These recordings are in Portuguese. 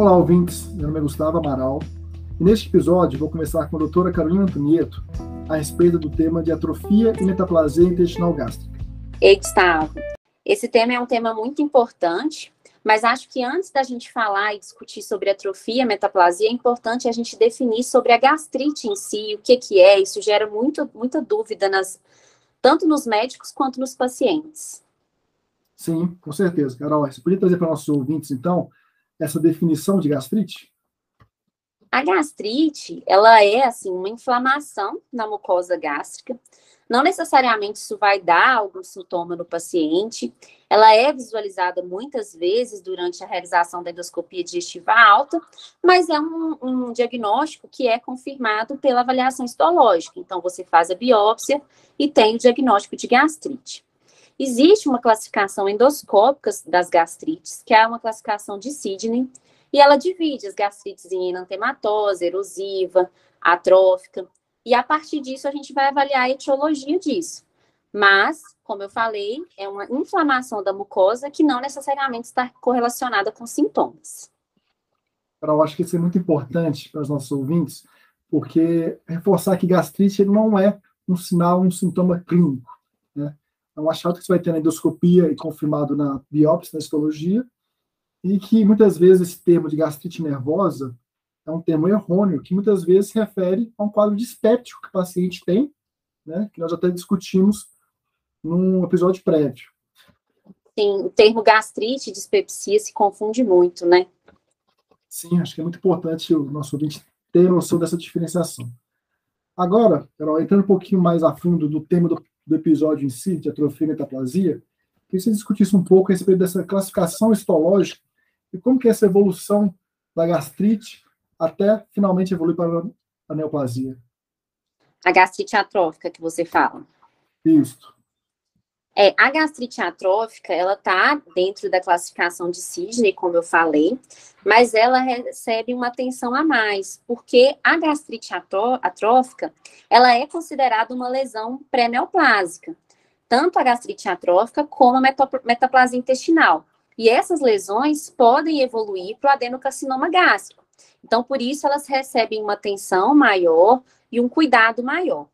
Olá, ouvintes. Meu nome é Gustavo Amaral e neste episódio vou conversar com a doutora Carolina Antonieto a respeito do tema de atrofia e metaplasia intestinal gástrica. Ei, Gustavo. Esse tema é um tema muito importante, mas acho que antes da gente falar e discutir sobre atrofia e metaplasia, é importante a gente definir sobre a gastrite em si, o que, que é. Isso gera muito, muita dúvida nas, tanto nos médicos quanto nos pacientes. Sim, com certeza. Carol, você podia trazer para nossos ouvintes, então, essa definição de gastrite? A gastrite, ela é assim uma inflamação na mucosa gástrica. Não necessariamente isso vai dar algum sintoma no paciente. Ela é visualizada muitas vezes durante a realização da endoscopia digestiva alta, mas é um, um diagnóstico que é confirmado pela avaliação histológica. Então, você faz a biópsia e tem o diagnóstico de gastrite. Existe uma classificação endoscópica das gastrites, que é uma classificação de Sidney, e ela divide as gastrites em enantematosa, erosiva, atrófica, e a partir disso a gente vai avaliar a etiologia disso. Mas, como eu falei, é uma inflamação da mucosa que não necessariamente está correlacionada com sintomas. Eu acho que isso é muito importante para os nossos ouvintes, porque reforçar que gastrite não é um sinal, um sintoma clínico. É um achado que você vai ter na endoscopia e confirmado na biópsia, na histologia, e que muitas vezes esse termo de gastrite nervosa é um termo errôneo, que muitas vezes se refere a um quadro dispéptico que o paciente tem, né, que nós até discutimos num episódio prévio. Sim, o termo gastrite e dispepsia se confunde muito, né? Sim, acho que é muito importante o nosso ouvinte ter noção dessa diferenciação. Agora, Carol, entrando um pouquinho mais a fundo do tema do do episódio em si, de atrofia e metaplasia, que você discutisse um pouco a respeito dessa classificação histológica e como que é essa evolução da gastrite até finalmente evoluir para a neoplasia. A gastrite atrófica que você fala. Isso. É, a gastrite atrófica, ela está dentro da classificação de Sidney, como eu falei, mas ela recebe uma atenção a mais, porque a gastrite atrófica, ela é considerada uma lesão pré-neoplásica, tanto a gastrite atrófica como a metaplasia intestinal. E essas lesões podem evoluir para o adenocarcinoma gástrico. Então, por isso, elas recebem uma atenção maior e um cuidado maior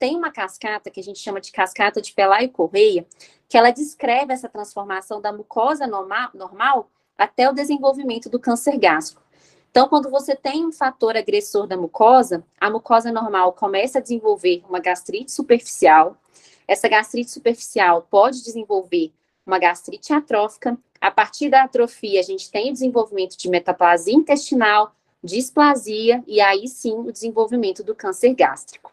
tem uma cascata que a gente chama de cascata de Pelaio Correia, que ela descreve essa transformação da mucosa normal, normal até o desenvolvimento do câncer gástrico. Então, quando você tem um fator agressor da mucosa, a mucosa normal começa a desenvolver uma gastrite superficial. Essa gastrite superficial pode desenvolver uma gastrite atrófica. A partir da atrofia, a gente tem o desenvolvimento de metaplasia intestinal, displasia e aí sim o desenvolvimento do câncer gástrico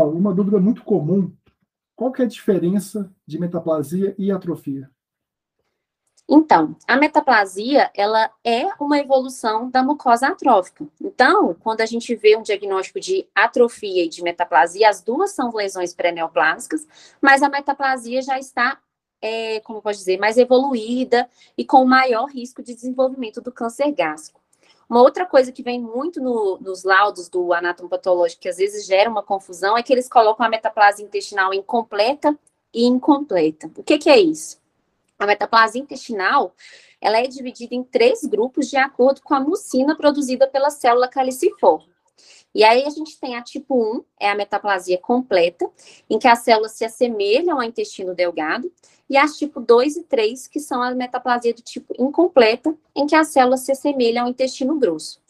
uma dúvida muito comum: qual que é a diferença de metaplasia e atrofia? Então, a metaplasia, ela é uma evolução da mucosa atrófica. Então, quando a gente vê um diagnóstico de atrofia e de metaplasia, as duas são lesões pré-neoplásicas, mas a metaplasia já está, é, como pode dizer, mais evoluída e com maior risco de desenvolvimento do câncer gástrico. Uma outra coisa que vem muito no, nos laudos do anatomopatológico, que às vezes gera uma confusão, é que eles colocam a metaplasia intestinal incompleta e incompleta. O que, que é isso? A metaplasia intestinal, ela é dividida em três grupos de acordo com a mucina produzida pela célula caliciforme. E aí a gente tem a tipo 1, é a metaplasia completa, em que as células se assemelham ao intestino delgado, e as tipo 2 e 3, que são a metaplasia do tipo incompleta, em que as células se assemelham ao intestino grosso.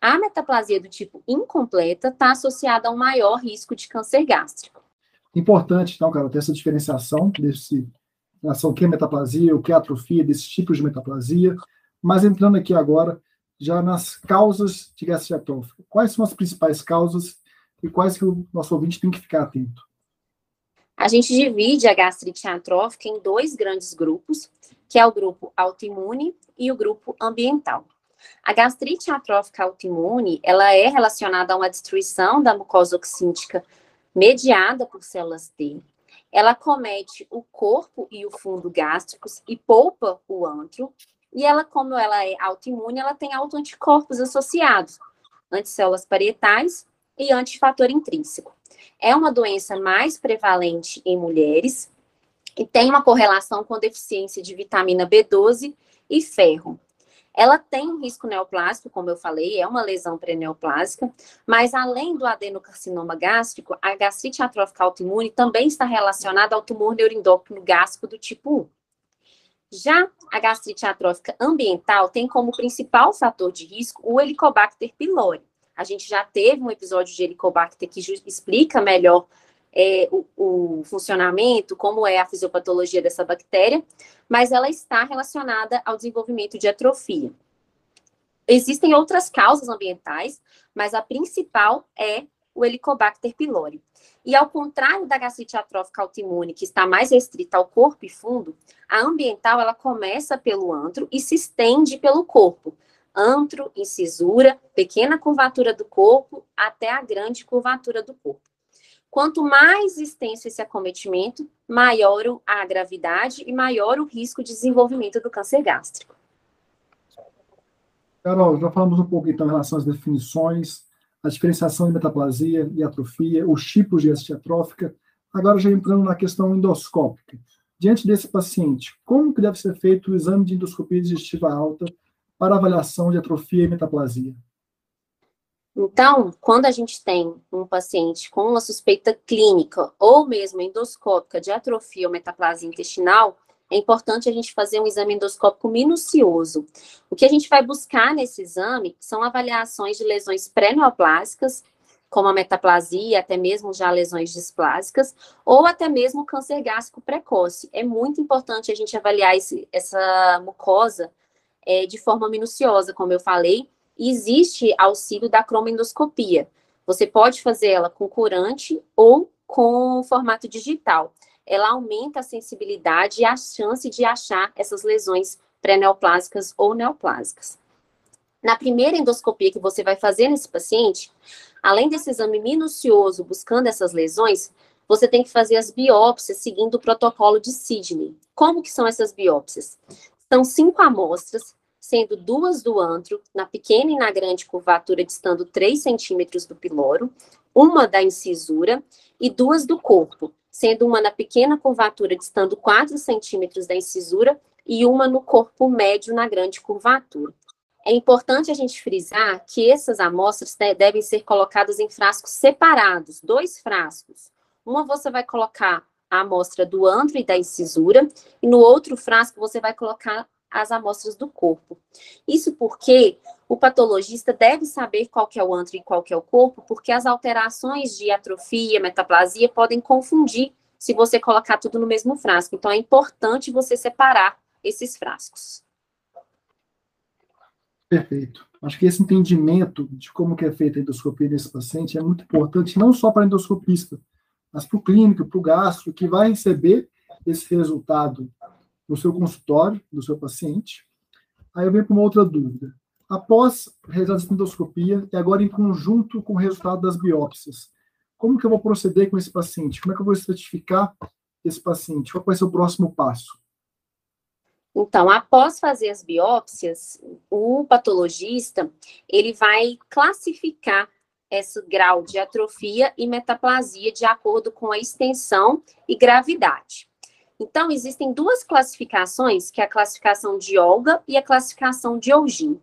A metaplasia do tipo incompleta está associada a um maior risco de câncer gástrico. Importante, então, cara, ter essa diferenciação desse relação que é metaplasia, o que é atrofia, desses tipos de metaplasia. Mas entrando aqui agora já nas causas de gastrite atrófica. Quais são as principais causas e quais que o nosso ouvinte tem que ficar atento? A gente divide a gastrite atrófica em dois grandes grupos, que é o grupo autoimune e o grupo ambiental. A gastrite atrófica autoimune, ela é relacionada a uma destruição da mucosa oxíntica mediada por células T. Ela comete o corpo e o fundo gástricos e poupa o antro, e ela, como ela é autoimune, ela tem autoanticorpos associados, anticélulas parietais e antifator intrínseco. É uma doença mais prevalente em mulheres e tem uma correlação com deficiência de vitamina B12 e ferro. Ela tem um risco neoplásico, como eu falei, é uma lesão pré-neoplásica, mas além do adenocarcinoma gástrico, a gastrite atrófica autoimune também está relacionada ao tumor neuroendócrino gástrico do tipo 1. Já a gastrite atrófica ambiental tem como principal fator de risco o Helicobacter pylori. A gente já teve um episódio de Helicobacter que explica melhor é, o, o, funcionamento, como é a fisiopatologia dessa bactéria, mas ela está relacionada ao desenvolvimento de atrofia. Existem outras causas ambientais, mas a principal é o Helicobacter pylori. E ao contrário da gastrite atrófica autoimune, que está mais restrita ao corpo e fundo, a ambiental ela começa pelo antro e se estende pelo corpo. Antro, incisura, pequena curvatura do corpo até a grande curvatura do corpo. Quanto mais extenso esse acometimento, maior a gravidade e maior o risco de desenvolvimento do câncer gástrico. Carol, já falamos um pouco então em relação às definições, a diferenciação de metaplasia e atrofia, os tipos de gastrite atrófica. Agora já entrando na questão endoscópica. Diante desse paciente, como que deve ser feito o exame de endoscopia digestiva alta para avaliação de atrofia e metaplasia? Então, quando a gente tem um paciente com uma suspeita clínica ou mesmo endoscópica de atrofia ou metaplasia intestinal, é importante a gente fazer um exame endoscópico minucioso. O que a gente vai buscar nesse exame são avaliações de lesões pré-neoplásicas, como a metaplasia, até mesmo já lesões displásicas, ou até mesmo câncer gástrico precoce. É muito importante a gente avaliar esse, essa mucosa é, de forma minuciosa, como eu falei, existe auxílio da cromoendoscopia. Você pode fazer ela com corante ou com formato digital. Ela aumenta a sensibilidade e a chance de achar essas lesões pré-neoplásicas ou neoplásicas. Na primeira endoscopia que você vai fazer nesse paciente, além desse exame minucioso buscando essas lesões, você tem que fazer as biópsias seguindo o protocolo de Sidney. Como que são essas biópsias? São cinco amostras sendo duas do antro, na pequena e na grande curvatura, distando 3 centímetros do piloro, uma da incisura e duas do corpo, sendo uma na pequena curvatura, distando 4 centímetros da incisura e uma no corpo médio, na grande curvatura. É importante a gente frisar que essas amostras né, devem ser colocadas em frascos separados, dois frascos. Uma você vai colocar a amostra do antro e da incisura, e no outro frasco você vai colocar as amostras do corpo. Isso porque o patologista deve saber qual é o antro e qual é o corpo, porque as alterações de atrofia, metaplasia podem confundir se você colocar tudo no mesmo frasco. Então é importante você separar esses frascos. Perfeito. Acho que esse entendimento de como que é feita a endoscopia desse paciente é muito importante, não só para endoscopista, mas para o clínico, para o gastro, que vai receber esse resultado no seu consultório, do seu paciente. Aí eu venho com uma outra dúvida. Após realizar a endoscopia e agora em conjunto com o resultado das biópsias, como que eu vou proceder com esse paciente? Como é que eu vou certificar esse paciente? Qual vai ser o próximo passo? Então, após fazer as biópsias, o patologista ele vai classificar esse grau de atrofia e metaplasia de acordo com a extensão e gravidade. Então, existem duas classificações, que é a classificação de Olga e a classificação de Olgin.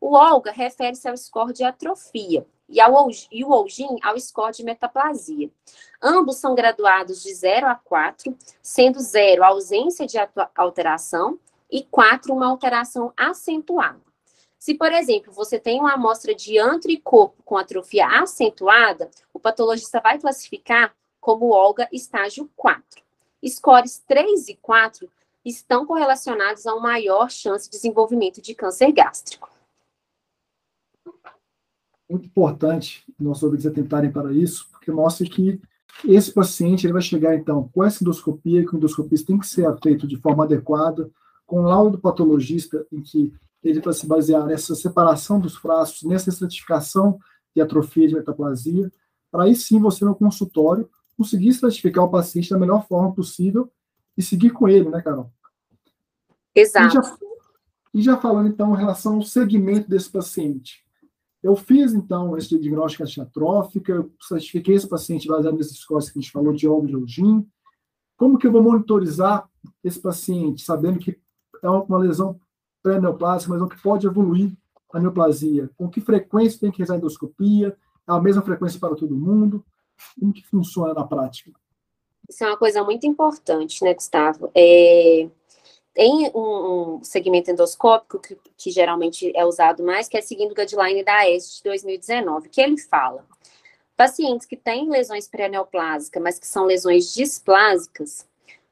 O Olga refere-se ao score de atrofia e, ao, e o Olgin ao score de metaplasia. Ambos são graduados de 0 a 4, sendo 0 a ausência de alteração e 4 uma alteração acentuada. Se, por exemplo, você tem uma amostra de antro e corpo com atrofia acentuada, o patologista vai classificar como Olga estágio 4 scores 3 e 4 estão correlacionados a uma maior chance de desenvolvimento de câncer gástrico. Muito importante nossos ouvintes atentarem para isso, porque mostra que esse paciente ele vai chegar, então, com essa endoscopia, que o endoscopista tem que ser feito de forma adequada, com o laudo patologista, em que ele vai se basear nessa separação dos frascos, nessa estratificação de atrofia de metaplasia, para aí sim você no consultório conseguir estratificar o paciente da melhor forma possível e seguir com ele, né, Carol? Exato. E já, e já falando, então, em relação ao segmento desse paciente. Eu fiz, então, esse diagnóstico atrofia, eu certifiquei esse paciente baseado nesses scores que a gente falou de óleo de Ogin. Como que eu vou monitorizar esse paciente, sabendo que é uma lesão pré-neoplásica, mas não que pode evoluir a neoplasia. Com que frequência tem que realizar a endoscopia? É a mesma frequência para todo mundo? Como que funciona na prática? Isso é uma coisa muito importante, né, Gustavo? É, tem um, um, segmento endoscópico que, que, geralmente é usado mais, que é seguindo o guideline da AES de 2019, que ele fala, pacientes que têm lesões pré-neoplásicas, mas que são lesões displásicas,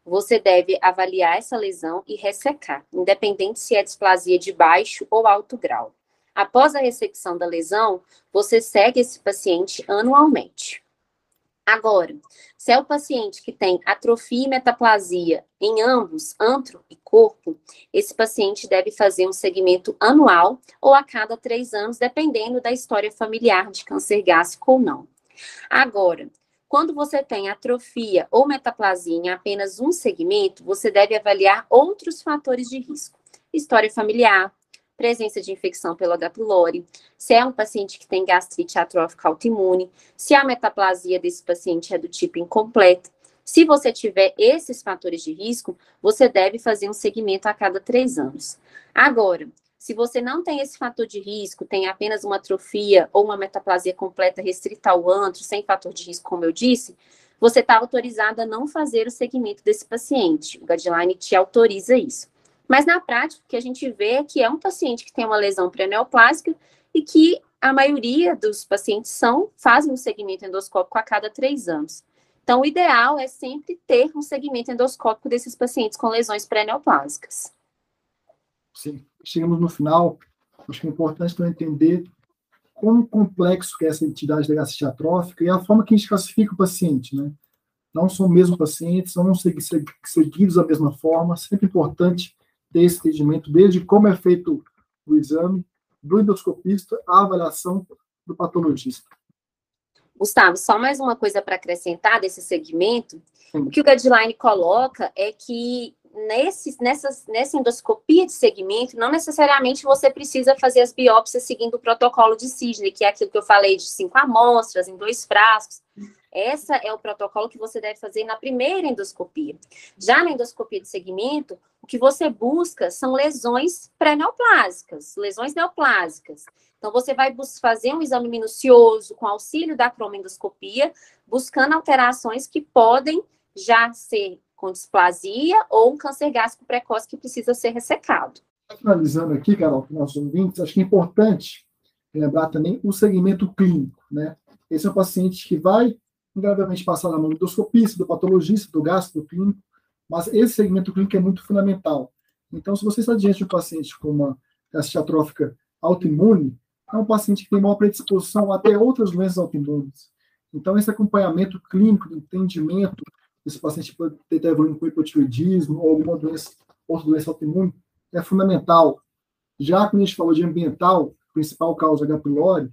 você deve avaliar essa lesão e ressecar, independente se é displasia de baixo ou alto grau. Após a ressecção da lesão, você segue esse paciente anualmente. Agora, se é o paciente que tem atrofia e metaplasia em ambos, antro e corpo, esse paciente deve fazer um segmento anual ou a cada três anos, dependendo da história familiar de câncer gástrico ou não. Agora, quando você tem atrofia ou metaplasia em apenas um segmento, você deve avaliar outros fatores de risco. História familiar, presença de infecção pelo H. pylori, se é um paciente que tem gastrite atrófica autoimune, se a metaplasia desse paciente é do tipo incompleta. Se você tiver esses fatores de risco, você deve fazer um segmento a cada três anos. Agora, se você não tem esse fator de risco, tem apenas uma atrofia ou uma metaplasia completa restrita ao antro, sem fator de risco, como eu disse, você está autorizado a não fazer o segmento desse paciente. O guideline te autoriza isso. Mas na prática, o que a gente vê é que é um paciente que tem uma lesão pré-neoplásica e que a maioria dos pacientes são fazem um segmento endoscópico a cada três anos. Então, o ideal é sempre ter um segmento endoscópico desses pacientes com lesões pré-neoplásicas. Sim chegamos no final, acho que é importante também entender quão complexo é essa entidade da gastrite atrófica e a forma que a gente classifica o paciente, né? Não são mesmo pacientes, são seguidos da mesma forma, sempre importante ter esse entendimento, desde como é feito o exame, do endoscopista, a avaliação do patologista. Gustavo, só mais uma coisa para acrescentar desse segmento. Sim. O que o guideline coloca é que nesse, nessas, nessa endoscopia de segmento, não necessariamente você precisa fazer as biópsias seguindo o protocolo de Sidney, que é aquilo que eu falei de cinco amostras em dois frascos. Essa é o protocolo que você deve fazer na primeira endoscopia. Já na endoscopia de segmento, o que você busca são lesões pré-neoplásicas, lesões neoplásicas. Então, você vai fazer um exame minucioso com auxílio da cromoendoscopia, buscando alterações que podem já ser com displasia ou um câncer gástrico precoce que precisa ser ressecado. Finalizando aqui, Carol, para nossos ouvintes, acho que é importante lembrar também o segmento clínico, né? Esse é um paciente que vai, invariavelmente, passar na mão do endoscopista, do patologista, do gastro, do clínico, mas esse segmento clínico é muito fundamental. Então, se você está diante de um paciente com uma gastrite atrófica autoimune, é um paciente que tem maior predisposição a ter outras doenças autoimunes. Então, esse acompanhamento clínico, de entendimento esse paciente pode ter evoluindo com hipotiroidismo ou alguma doença, outra doença autoimune, é fundamental. Já quando a gente falou de ambiental, principal causa H. pylori,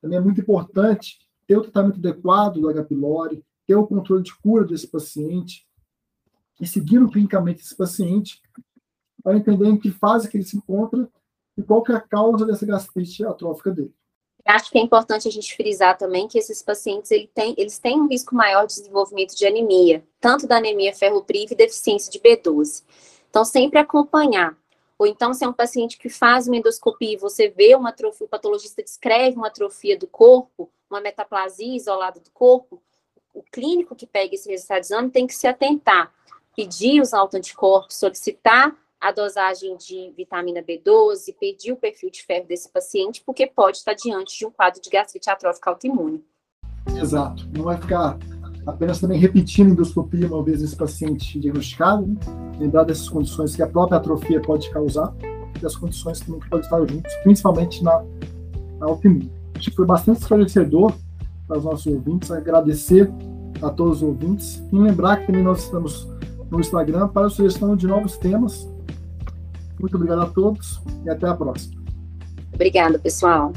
também é muito importante ter o tratamento adequado do H. pylori, ter o controle de cura desse paciente e seguir clinicamente esse paciente para entender em que fase que ele se encontra e qual que é a causa dessa gastrite atrófica dele. Acho que é importante a gente frisar também que esses pacientes ele tem, eles têm um risco maior de desenvolvimento de anemia, tanto da anemia ferropriva e deficiência de B12. Então, sempre acompanhar. Ou então, se é um paciente que faz uma endoscopia e você vê uma atrofia, o patologista descreve uma atrofia do corpo, uma metaplasia isolada do corpo, o clínico que pega esse resultado de exame tem que se atentar, pedir os autoanticorpos, solicitar a dosagem de vitamina B12, pedir o perfil de ferro desse paciente, porque pode estar diante de um quadro de gastrite atrófica autoimune. Exato. Não vai ficar apenas também repetindo endoscopia uma vez esse paciente diagnosticado, né? lembrar dessas condições que a própria atrofia pode causar e as condições que podem estar juntos, principalmente na, na autoimune. Acho que foi bastante esclarecedor para os nossos ouvintes, agradecer a todos os ouvintes e lembrar que também nós estamos no Instagram para a sugestão de novos temas muito obrigado a todos e até a próxima. Obrigada, pessoal.